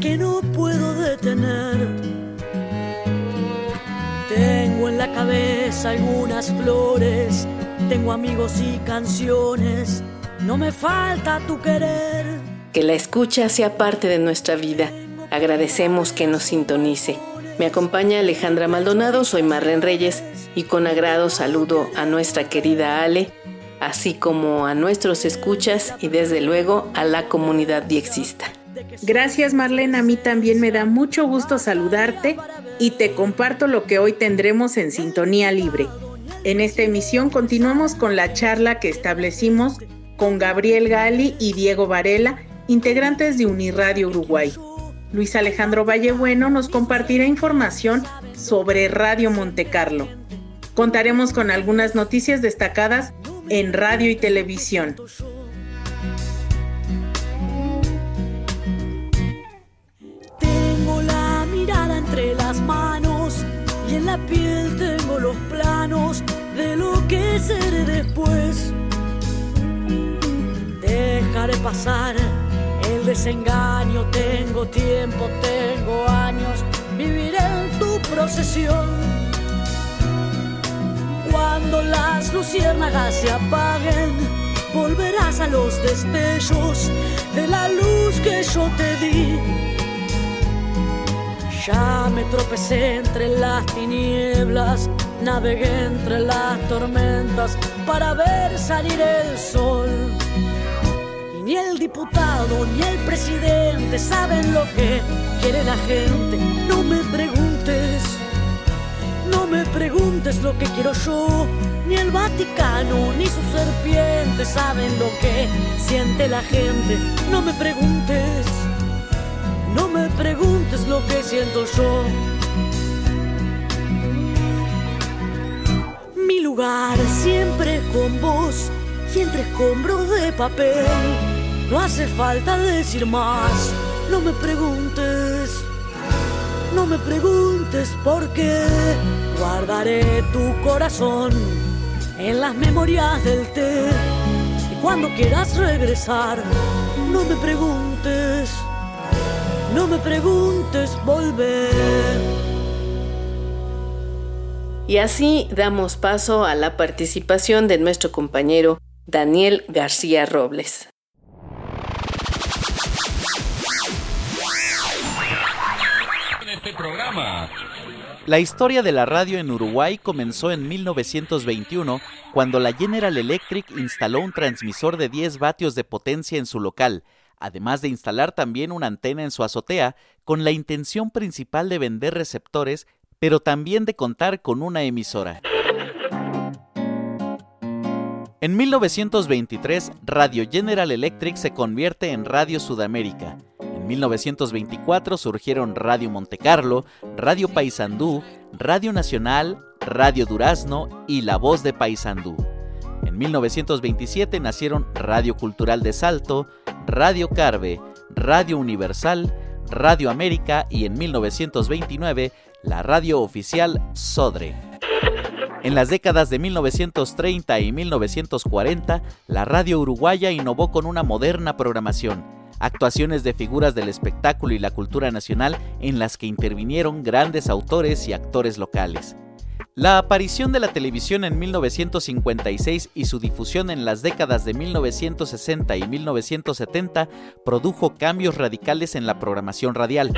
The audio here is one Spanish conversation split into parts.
Que no puedo detener. Tengo en la cabeza algunas flores, tengo amigos y canciones, no me falta tu querer. Que la escucha sea parte de nuestra vida. Agradecemos que nos sintonice. Me acompaña Alejandra Maldonado, soy Marlene Reyes y con agrado saludo a nuestra querida Ale, así como a nuestros escuchas y desde luego a la comunidad diexista. Gracias Marlene, a mí también me da mucho gusto saludarte y te comparto lo que hoy tendremos en Sintonía Libre. En esta emisión continuamos con la charla que establecimos con Gabriel Gali y Diego Varela, integrantes de Uniradio Uruguay. Luis Alejandro Vallebueno nos compartirá información sobre Radio Montecarlo. Contaremos con algunas noticias destacadas en radio y televisión. Que seré después. Dejaré pasar el desengaño, tengo tiempo, tengo años, viviré en tu procesión. Cuando las luciérnagas se apaguen, volverás a los destellos de la luz que yo te di. Ya me tropecé entre las tinieblas, navegué entre las tormentas para ver salir el sol. Y ni el diputado ni el presidente saben lo que quiere la gente. No me preguntes, no me preguntes lo que quiero yo. Ni el Vaticano ni sus serpientes saben lo que siente la gente. No me preguntes. No me preguntes lo que siento yo. Mi lugar siempre con vos y entre escombros de papel. No hace falta decir más. No me preguntes. No me preguntes por qué. Guardaré tu corazón en las memorias del té. Y cuando quieras regresar, no me preguntes. No me preguntes volver. Y así damos paso a la participación de nuestro compañero Daniel García Robles. Este programa. La historia de la radio en Uruguay comenzó en 1921, cuando la General Electric instaló un transmisor de 10 vatios de potencia en su local, además de instalar también una antena en su azotea, con la intención principal de vender receptores, pero también de contar con una emisora. En 1923, Radio General Electric se convierte en Radio Sudamérica. En 1924 surgieron Radio Montecarlo, Radio Paysandú, Radio Nacional, Radio Durazno y La Voz de Paysandú. En 1927 nacieron Radio Cultural de Salto, Radio Carve, Radio Universal, Radio América y en 1929 la radio oficial Sodre. En las décadas de 1930 y 1940, la radio uruguaya innovó con una moderna programación, actuaciones de figuras del espectáculo y la cultura nacional en las que intervinieron grandes autores y actores locales. La aparición de la televisión en 1956 y su difusión en las décadas de 1960 y 1970 produjo cambios radicales en la programación radial.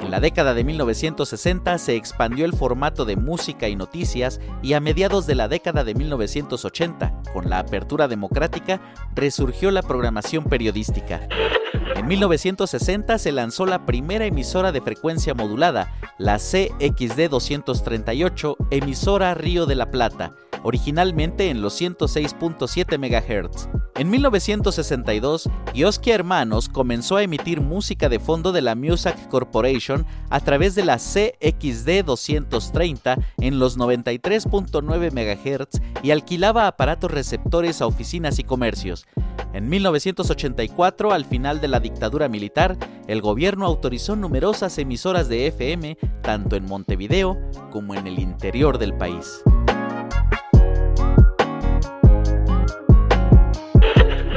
En la década de 1960 se expandió el formato de música y noticias y a mediados de la década de 1980, con la apertura democrática, resurgió la programación periodística. En 1960 se lanzó la primera emisora de frecuencia modulada, la CXD 238, emisora Río de la Plata, originalmente en los 106.7 MHz. En 1962, Yoski Hermanos comenzó a emitir música de fondo de la Music Corporation a través de la CXD 230 en los 93.9 MHz y alquilaba aparatos receptores a oficinas y comercios. En 1984, al final de la dictadura militar, el gobierno autorizó numerosas emisoras de FM tanto en Montevideo como en el interior del país.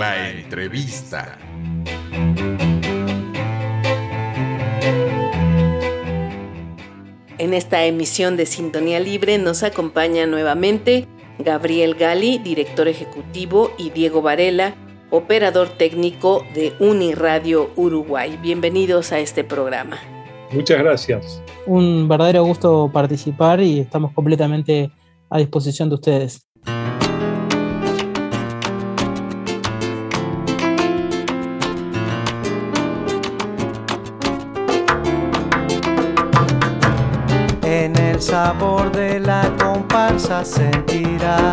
La entrevista. En esta emisión de Sintonía Libre nos acompaña nuevamente Gabriel Gali, director ejecutivo, y Diego Varela, operador técnico de Uniradio Uruguay. Bienvenidos a este programa. Muchas gracias. Un verdadero gusto participar y estamos completamente a disposición de ustedes. Sabor de la comparsa sentirá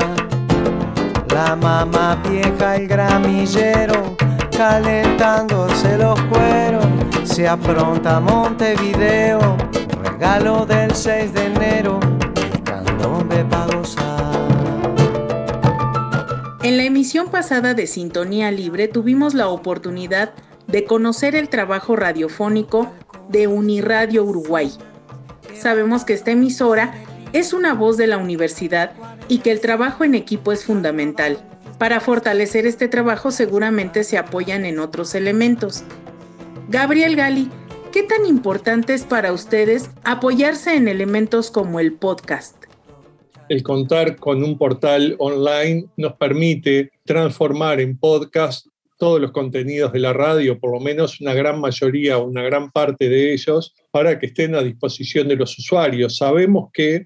la mamá vieja, el gramillero, calentándose los cueros. Se apronta Montevideo, regalo del 6 de enero, el candombe pa' gozar. En la emisión pasada de Sintonía Libre tuvimos la oportunidad de conocer el trabajo radiofónico de Uniradio Uruguay. Sabemos que esta emisora es una voz de la universidad y que el trabajo en equipo es fundamental. Para fortalecer este trabajo seguramente se apoyan en otros elementos. Gabriel Gali, ¿qué tan importante es para ustedes apoyarse en elementos como el podcast? El contar con un portal online nos permite transformar en podcast todos los contenidos de la radio, por lo menos una gran mayoría, una gran parte de ellos, para que estén a disposición de los usuarios. Sabemos que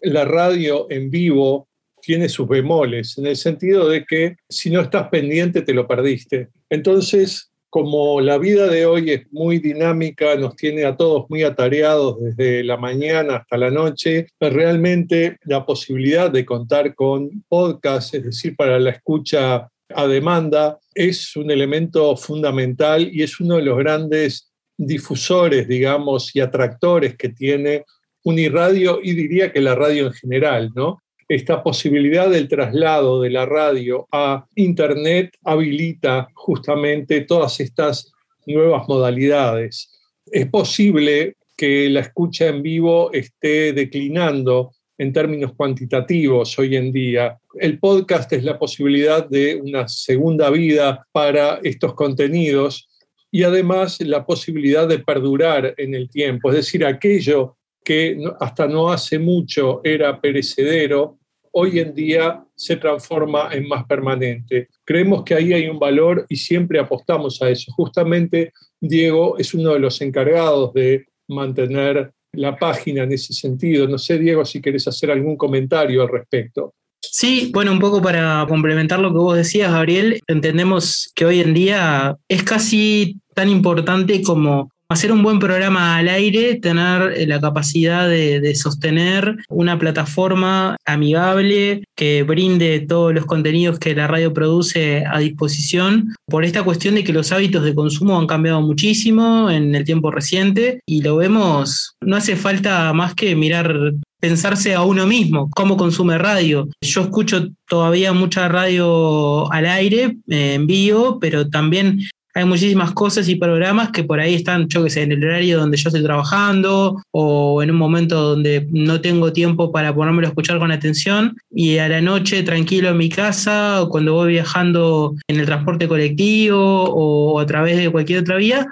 la radio en vivo tiene sus bemoles, en el sentido de que si no estás pendiente te lo perdiste. Entonces, como la vida de hoy es muy dinámica, nos tiene a todos muy atareados desde la mañana hasta la noche, realmente la posibilidad de contar con podcast, es decir, para la escucha a demanda, es un elemento fundamental y es uno de los grandes difusores, digamos, y atractores que tiene Uniradio y diría que la radio en general, ¿no? Esta posibilidad del traslado de la radio a Internet habilita justamente todas estas nuevas modalidades. Es posible que la escucha en vivo esté declinando en términos cuantitativos hoy en día. El podcast es la posibilidad de una segunda vida para estos contenidos y además la posibilidad de perdurar en el tiempo, es decir, aquello que hasta no hace mucho era perecedero, hoy en día se transforma en más permanente. Creemos que ahí hay un valor y siempre apostamos a eso. Justamente Diego es uno de los encargados de mantener la página en ese sentido. No sé, Diego, si querés hacer algún comentario al respecto. Sí, bueno, un poco para complementar lo que vos decías, Gabriel, entendemos que hoy en día es casi tan importante como hacer un buen programa al aire, tener eh, la capacidad de, sostener una plataforma amigable que brinde todos los contenidos que la radio produce a disposición, por esta cuestión de que los hábitos de consumo han cambiado muchísimo en el tiempo reciente y lo vemos, no hace falta más que mirar pensarse a uno mismo, cómo consume radio. Yo escucho todavía mucha radio al aire, eh, en vivo, pero también hay muchísimas cosas y programas que por ahí están, yo que sé, en el horario donde yo estoy trabajando o en un momento donde no tengo tiempo para ponérmelo a escuchar con atención y a la noche tranquilo en mi casa o cuando voy viajando en el transporte colectivo o a través de cualquier otra vía,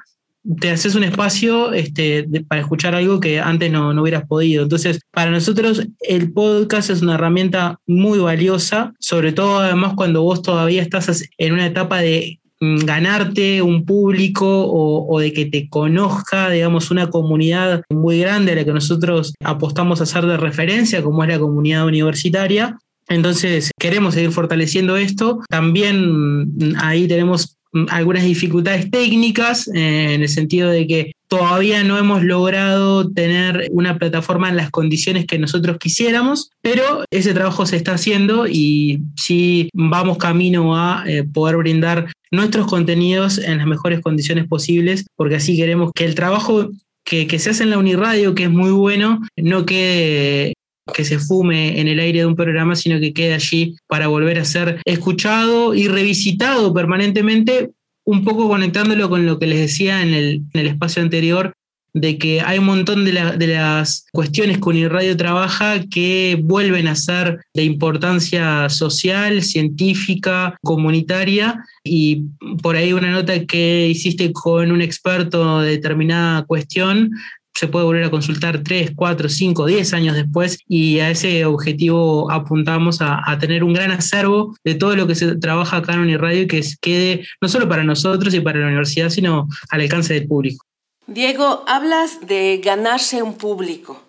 te haces un espacio este, para escuchar algo que antes no, no, hubieras podido. Entonces, para nosotros el podcast es una herramienta muy valiosa, sobre todo además cuando vos todavía estás en una etapa de ganarte un público o, o, de que te conozca, digamos, una comunidad muy grande a la que nosotros apostamos a ser de referencia, como es la comunidad universitaria. Entonces, queremos seguir fortaleciendo esto. También mm, ahí tenemos algunas dificultades técnicas, eh, en el sentido de que todavía no hemos logrado tener una plataforma en las condiciones que nosotros quisiéramos, pero ese trabajo se está haciendo y sí vamos camino a eh, poder brindar nuestros contenidos en las mejores condiciones posibles, porque así queremos que el trabajo que, que se hace en la Uniradio, que es muy bueno, no quede que se fume en el aire de un programa, sino que quede allí para volver a ser escuchado y revisitado permanentemente, un poco conectándolo con lo que les decía en el, espacio anterior, de que hay un montón de, las cuestiones que Uniradio trabaja que vuelven a ser de importancia social, científica, comunitaria, y por ahí una nota que hiciste con un experto de determinada cuestión se puede volver a consultar 3, 4, 5, 10 años después y a ese objetivo apuntamos a, tener un gran acervo de todo lo que se trabaja acá en Uniradio y que quede no solo para nosotros y para la universidad, sino al alcance del público. Diego, hablas de ganarse un público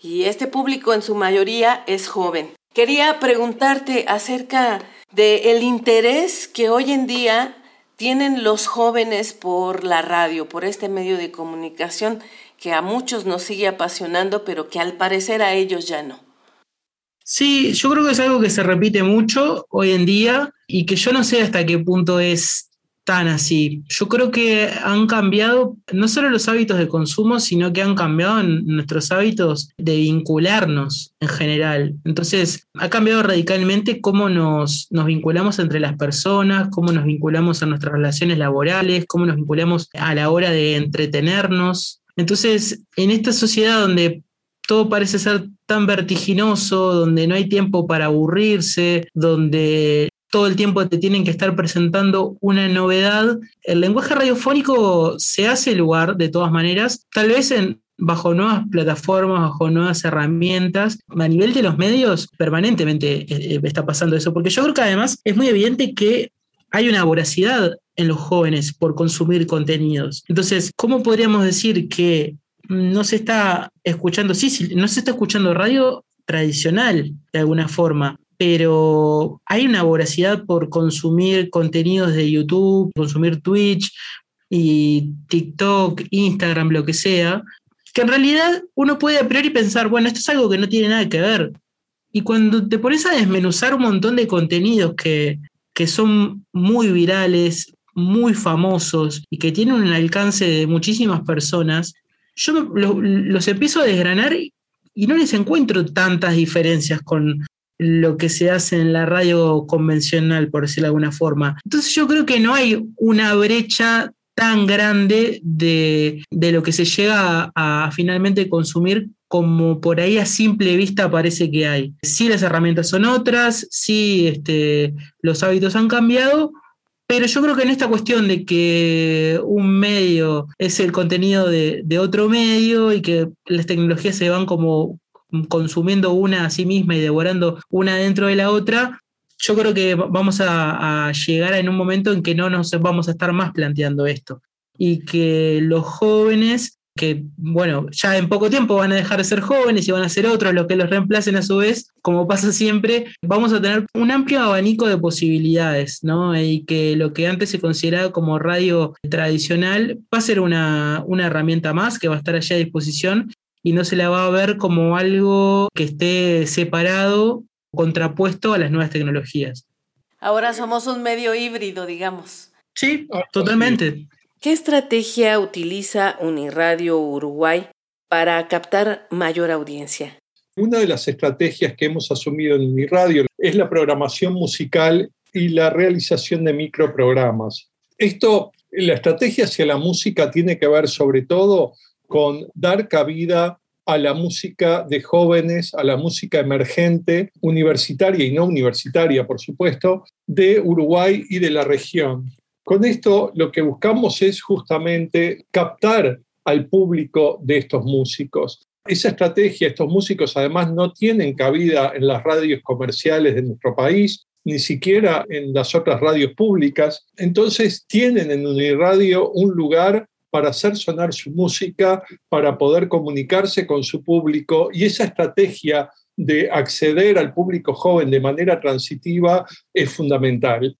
y este público en su mayoría es joven. Quería preguntarte acerca del interés que hoy en día tienen los jóvenes por la radio, por este medio de comunicación que a muchos nos sigue apasionando, pero que al parecer a ellos ya no. Sí, yo creo que es algo que se repite mucho hoy en día y que yo no sé hasta qué punto es tan así. Yo creo que han cambiado no solo los hábitos de consumo, sino que han cambiado nuestros hábitos de vincularnos en general. Entonces, ha cambiado radicalmente cómo nos, nos vinculamos entre las personas, cómo nos vinculamos a nuestras relaciones laborales, cómo nos vinculamos a la hora de entretenernos. Entonces, en esta sociedad donde todo parece ser tan vertiginoso, donde no hay tiempo para aburrirse, donde todo el tiempo te tienen que estar presentando una novedad, el lenguaje radiofónico se hace lugar de todas maneras, tal vez en, bajo nuevas plataformas, bajo nuevas herramientas. A nivel de los medios, permanentemente eh, eh, está pasando eso, porque yo creo que además es muy evidente que hay una voracidad en los jóvenes por consumir contenidos. Entonces, ¿cómo podríamos decir que no se está escuchando, sí, sí, no se está escuchando radio tradicional de alguna forma, pero hay una voracidad por consumir contenidos de YouTube, consumir Twitch y TikTok, Instagram, lo que sea, que en realidad uno puede a priori pensar, bueno, esto es algo que no tiene nada que ver. Y cuando te pones a desmenuzar un montón de contenidos que, que son muy virales, muy famosos y que tienen un alcance de muchísimas personas, yo los empiezo a desgranar y no les encuentro tantas diferencias con lo que se hace en la radio convencional, por decirlo de alguna forma. Entonces yo creo que no hay una brecha tan grande de, lo que se llega a, finalmente consumir como por ahí a simple vista parece que hay. Sí las herramientas son otras, sí este, los hábitos han cambiado, pero yo creo que en esta cuestión de que un medio es el contenido de, otro medio y que las tecnologías se van como consumiendo una a sí misma y devorando una dentro de la otra, yo creo que vamos a, a, llegar en un momento en que no nos vamos a estar más planteando esto. Y que los jóvenes que, bueno, ya en poco tiempo van a dejar de ser jóvenes y van a ser otros los que los reemplacen a su vez, como pasa siempre, vamos a tener un amplio abanico de posibilidades, ¿no? Y que lo que antes se consideraba como radio tradicional va a ser una, una herramienta más que va a estar allá a disposición y no se la va a ver como algo que esté separado, contrapuesto a las nuevas tecnologías. Ahora somos un medio híbrido, digamos. Sí, totalmente. ¿Qué estrategia utiliza Uniradio Uruguay para captar mayor audiencia? Una de las estrategias que hemos asumido en Uniradio es la programación musical y la realización de microprogramas. Esto La estrategia hacia la música tiene que ver sobre todo con dar cabida a la música de jóvenes, a la música emergente, universitaria y no universitaria, por supuesto, de Uruguay y de la región. Con esto lo que buscamos es justamente captar al público de estos músicos. Esa estrategia, estos músicos además no tienen cabida en las radios comerciales de nuestro país, ni siquiera en las otras radios públicas. Entonces tienen en Uniradio un lugar para hacer sonar su música, para poder comunicarse con su público y esa estrategia de acceder al público joven de manera transitiva es fundamental.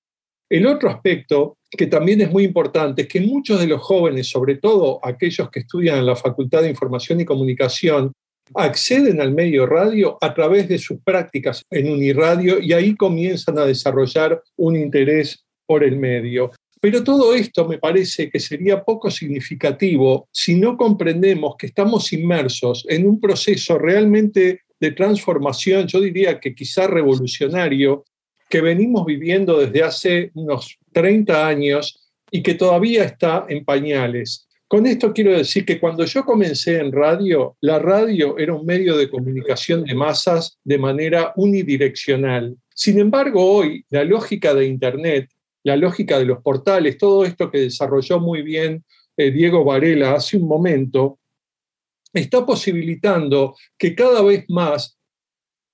El otro aspecto que también es muy importante es que muchos de los jóvenes, sobre todo aquellos que estudian en la Facultad de Información y Comunicación, acceden al medio radio a través de sus prácticas en Uniradio y ahí comienzan a desarrollar un interés por el medio. Pero todo esto me parece que sería poco significativo si no comprendemos que estamos inmersos en un proceso realmente de transformación, yo diría que quizá revolucionario, que venimos viviendo desde hace unos 30 años y que todavía está en pañales. Con esto quiero decir que cuando yo comencé en radio, la radio era un medio de comunicación de masas de manera unidireccional. Sin embargo, hoy la lógica de Internet la lógica de los portales, todo esto que desarrolló muy bien eh, Diego Varela hace un momento, está posibilitando que cada vez más,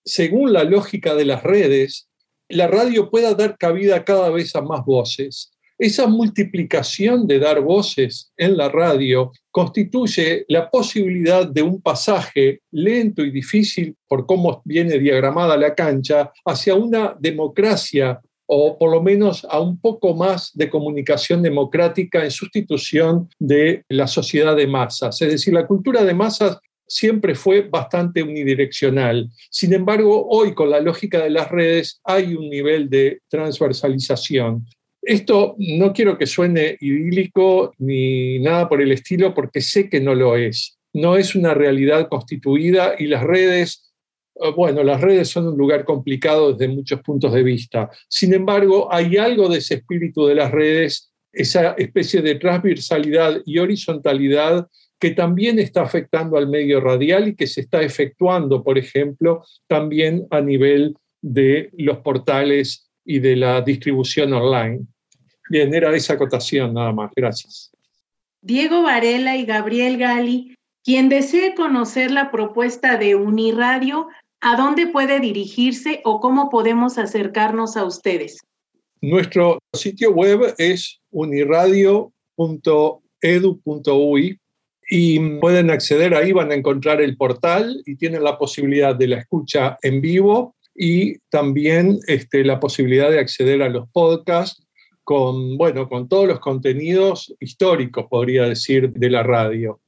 según la lógica de las redes, la radio pueda dar cabida cada vez a más voces. Esa multiplicación de dar voces en la radio constituye la posibilidad de un pasaje lento y difícil por cómo viene diagramada la cancha hacia una democracia o por lo menos a un poco más de comunicación democrática en sustitución de la sociedad de masas. Es decir, la cultura de masas siempre fue bastante unidireccional. Sin embargo, hoy con la lógica de las redes hay un nivel de transversalización. Esto no quiero que suene idílico ni nada por el estilo porque sé que no lo es. No es una realidad constituida y las redes eh, bueno, las redes son un lugar complicado desde muchos puntos de vista. Sin embargo, hay algo de ese espíritu de las redes, esa especie de transversalidad y horizontalidad que también está afectando al medio radial y que se está efectuando, por ejemplo, también a nivel de los portales y de la distribución online. Bien, era esa acotación nada más. Gracias. Diego Varela y Gabriel Gali, quien desee conocer la propuesta de Uniradio, ¿a dónde puede dirigirse o cómo podemos acercarnos a ustedes? Nuestro sitio web es uniradio.edu.ui y pueden acceder ahí, van a encontrar el portal y tienen la posibilidad de la escucha en vivo y también este, la posibilidad de acceder a los podcasts con, bueno, con todos los contenidos históricos, podría decir, de la radio.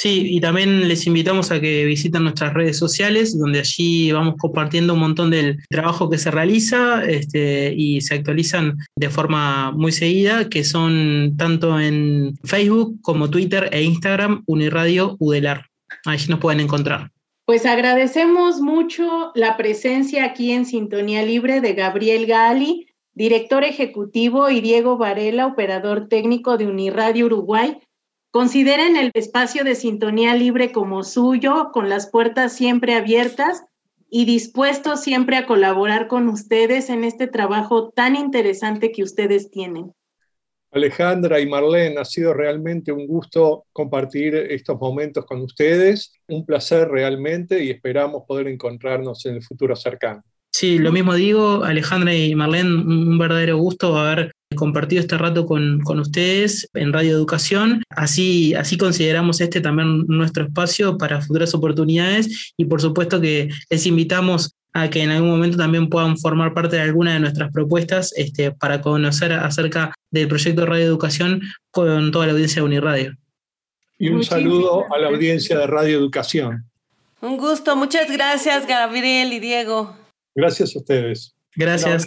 Sí, y también les invitamos a que visiten nuestras redes sociales, donde allí vamos compartiendo un montón del trabajo que se realiza este, y se actualizan de forma muy seguida, que son tanto en Facebook como Twitter e Instagram, Uniradio Udelar. Allí nos pueden encontrar. Pues agradecemos mucho la presencia aquí en Sintonía Libre de Gabriel Gali, director ejecutivo, y Diego Varela, operador técnico de Uniradio Uruguay Consideren el espacio de sintonía libre como suyo, con las puertas siempre abiertas y dispuestos siempre a colaborar con ustedes en este trabajo tan interesante que ustedes tienen. Alejandra y Marlene, ha sido realmente un gusto compartir estos momentos con ustedes, un placer realmente y esperamos poder encontrarnos en el futuro cercano. Sí, lo mismo digo, Alejandra y Marlene, un verdadero gusto haber compartido este rato con, ustedes en Radio Educación. Así, así consideramos este también nuestro espacio para futuras oportunidades y por supuesto que les invitamos a que en algún momento también puedan formar parte de alguna de nuestras propuestas este, para conocer acerca del proyecto Radio Educación con toda la audiencia de Uniradio. Y un saludo a la audiencia de Radio Educación. Un gusto, muchas gracias Gabriel y Diego. Gracias a ustedes. Gracias.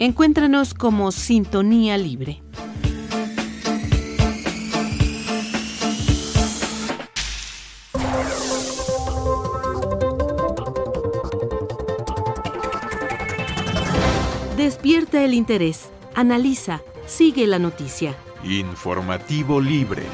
Encuéntranos como Sintonía Libre. Despierta el interés, analiza, sigue la noticia. Informativo libre.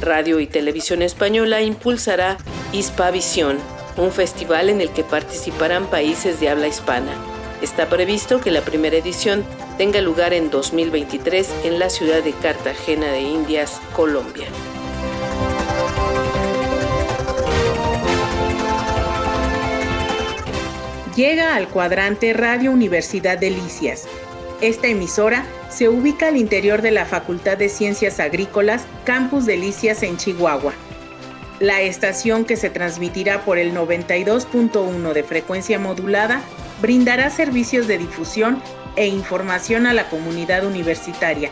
Radio y Televisión Española impulsará Hispavisión, un festival en el que participarán países de habla hispana. Está previsto que la primera edición tenga lugar en 2023 en la ciudad de Cartagena de Indias, Colombia. Llega al cuadrante Radio Universidad de Delicias. Esta emisora se ubica al interior de la Facultad de Ciencias Agrícolas, Campus Delicias en Chihuahua. La estación que se transmitirá por el 92.1 de frecuencia modulada brindará servicios de difusión e información a la comunidad universitaria,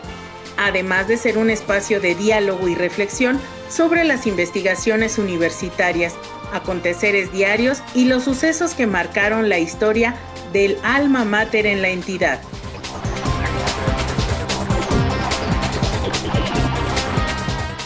además de ser un espacio de diálogo y reflexión sobre las investigaciones universitarias, aconteceres diarios y los sucesos que marcaron la historia del alma mater en la entidad.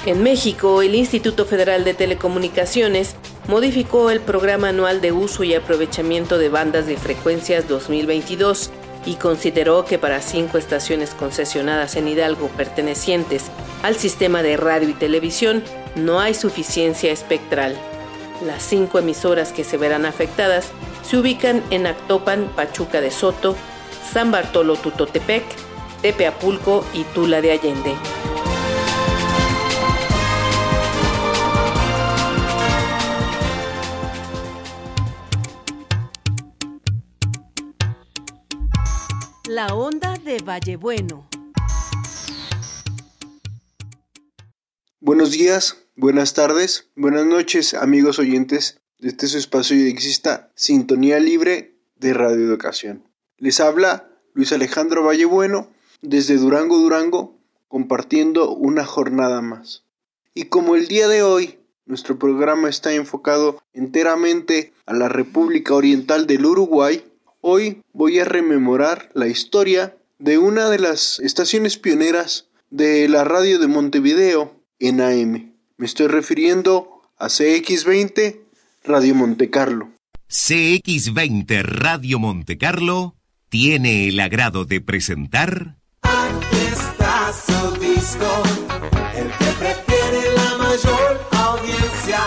En México, el Instituto Federal de Telecomunicaciones modificó el Programa Anual de Uso y Aprovechamiento de Bandas de Frecuencias 2022 y consideró que para cinco estaciones concesionadas en Hidalgo pertenecientes al sistema de radio y televisión no hay suficiencia espectral. Las cinco emisoras que se verán afectadas se ubican en Actopan, Pachuca de Soto, San Bartolo Tutotepec, Tepeapulco y Tula de Allende. De Vallebueno. Buenos días, buenas tardes, buenas noches, amigos oyentes de este su espacio y exista Sintonía Libre de Radio Educación. Les habla Luis Alejandro Vallebueno desde Durango, Durango, compartiendo una jornada más. Y como el día de hoy nuestro programa está enfocado enteramente a la República Oriental del Uruguay, Hoy voy a rememorar la historia de una de las estaciones pioneras de la radio de Montevideo en AM. Me estoy refiriendo a CX20 Radio Montecarlo. CX20 Radio Montecarlo tiene el agrado de presentar. Aquí está su disco, el que prefiere la mayor audiencia.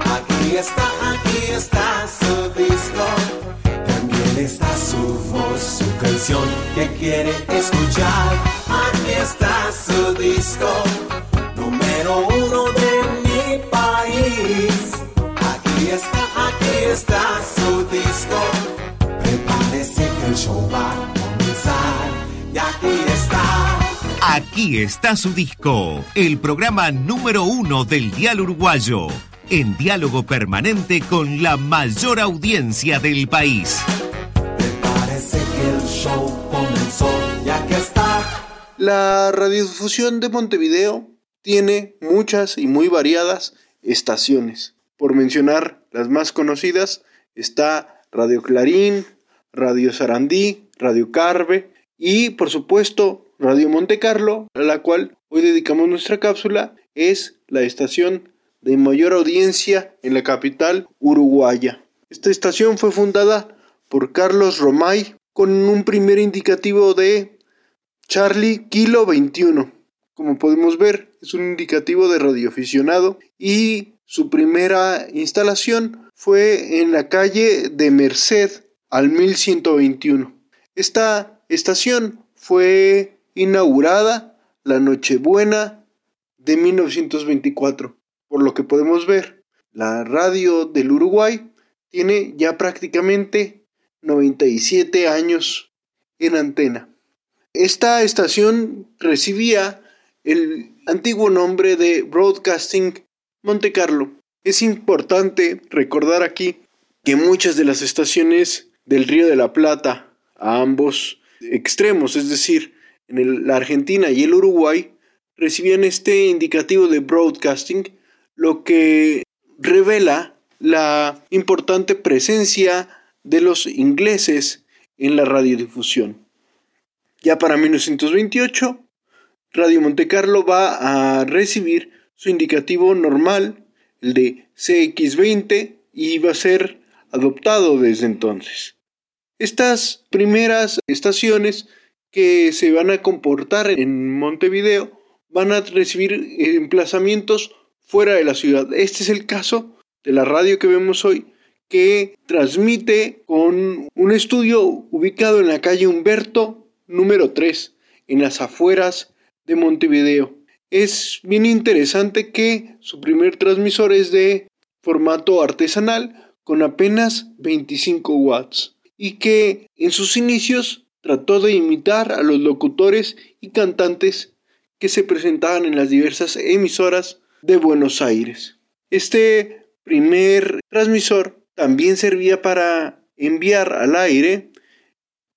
Aquí está, aquí está su disco está su voz, su que quiere escuchar. Aquí está su disco, número uno de mi país. Aquí está, aquí está su disco. Prepárese que el show va a comenzar. Y aquí está. Aquí está su disco, el programa número uno del Dial Uruguayo, en diálogo permanente con la mayor audiencia del país La radiodifusión de Montevideo tiene muchas y muy variadas estaciones. Por mencionar las más conocidas está Radio Clarín, Radio Sarandí, Radio Carve y por supuesto Radio Monte Carlo, a la cual hoy dedicamos nuestra cápsula, es la estación de mayor audiencia en la capital uruguaya. Esta estación fue fundada por Carlos Romay con un primer indicativo de Charlie Kilo 21. Como podemos ver, es un indicativo de radioaficionado y su primera instalación fue en la calle de Merced al 1121. Esta estación fue inaugurada la Nochebuena de 1924. Por lo que podemos ver, la radio del Uruguay tiene ya prácticamente 97 años en antena. Esta estación recibía el antiguo nombre de Broadcasting Monte Carlo. Es importante recordar aquí que muchas de las estaciones del Río de la Plata a ambos extremos, es decir, en la Argentina y el Uruguay, recibían este indicativo de broadcasting, lo que revela la importante presencia de los ingleses en la radiodifusión. Ya para 1928, Radio Montecarlo va a recibir su indicativo normal, el de CX20, y va a ser adoptado desde entonces. Estas primeras estaciones que se van a comportar en Montevideo van a recibir emplazamientos fuera de la ciudad. Este es el caso de la radio que vemos hoy, que transmite con un estudio ubicado en la calle Humberto número 3, en las afueras de Montevideo. Es bien interesante que su primer transmisor es de formato artesanal con apenas 25 watts y que en sus inicios trató de imitar a los locutores y cantantes que se presentaban en las diversas emisoras de Buenos Aires. Este primer transmisor también servía para enviar al aire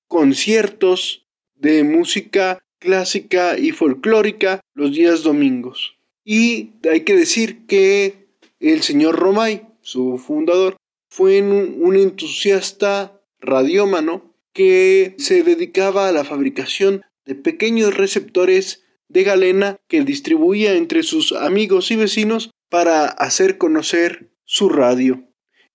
conciertos de música clásica y folclórica los días domingos. Y hay que decir que el señor Romay, su fundador, fue un, entusiasta radiómano que se dedicaba a la fabricación de pequeños receptores de galena que distribuía entre sus amigos y vecinos para hacer conocer su radio.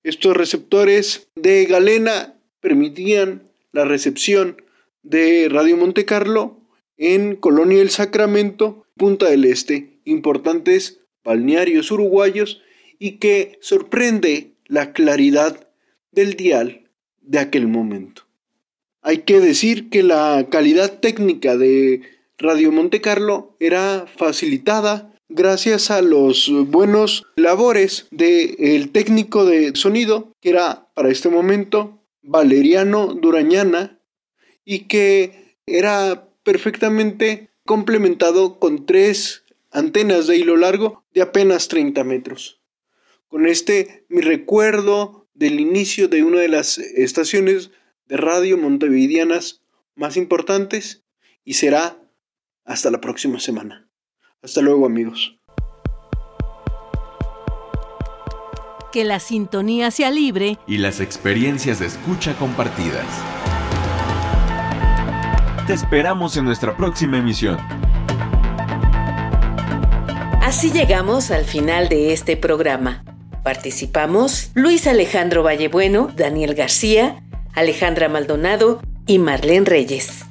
Estos receptores de galena permitían la recepción de Radio Monte Carlo en Colonia El Sacramento, Punta del Este, importantes balnearios uruguayos y que sorprende la claridad del dial de aquel momento. Hay que decir que la calidad técnica de Radio Monte Carlo era facilitada gracias a los buenos labores del técnico de sonido, que era para este momento Valeriano Durañana, y que era perfectamente complementado con tres antenas de hilo largo de apenas 30 metros. Con este mi recuerdo del inicio de una de las estaciones de radio montevideanas más importantes y será hasta la próxima semana. Hasta luego amigos. Que la sintonía sea libre y las experiencias de escucha compartidas. Te esperamos en nuestra próxima emisión. Así llegamos al final de este programa. Participamos Luis Alejandro Vallebueno, Daniel García, Alejandra Maldonado y Marlene Reyes.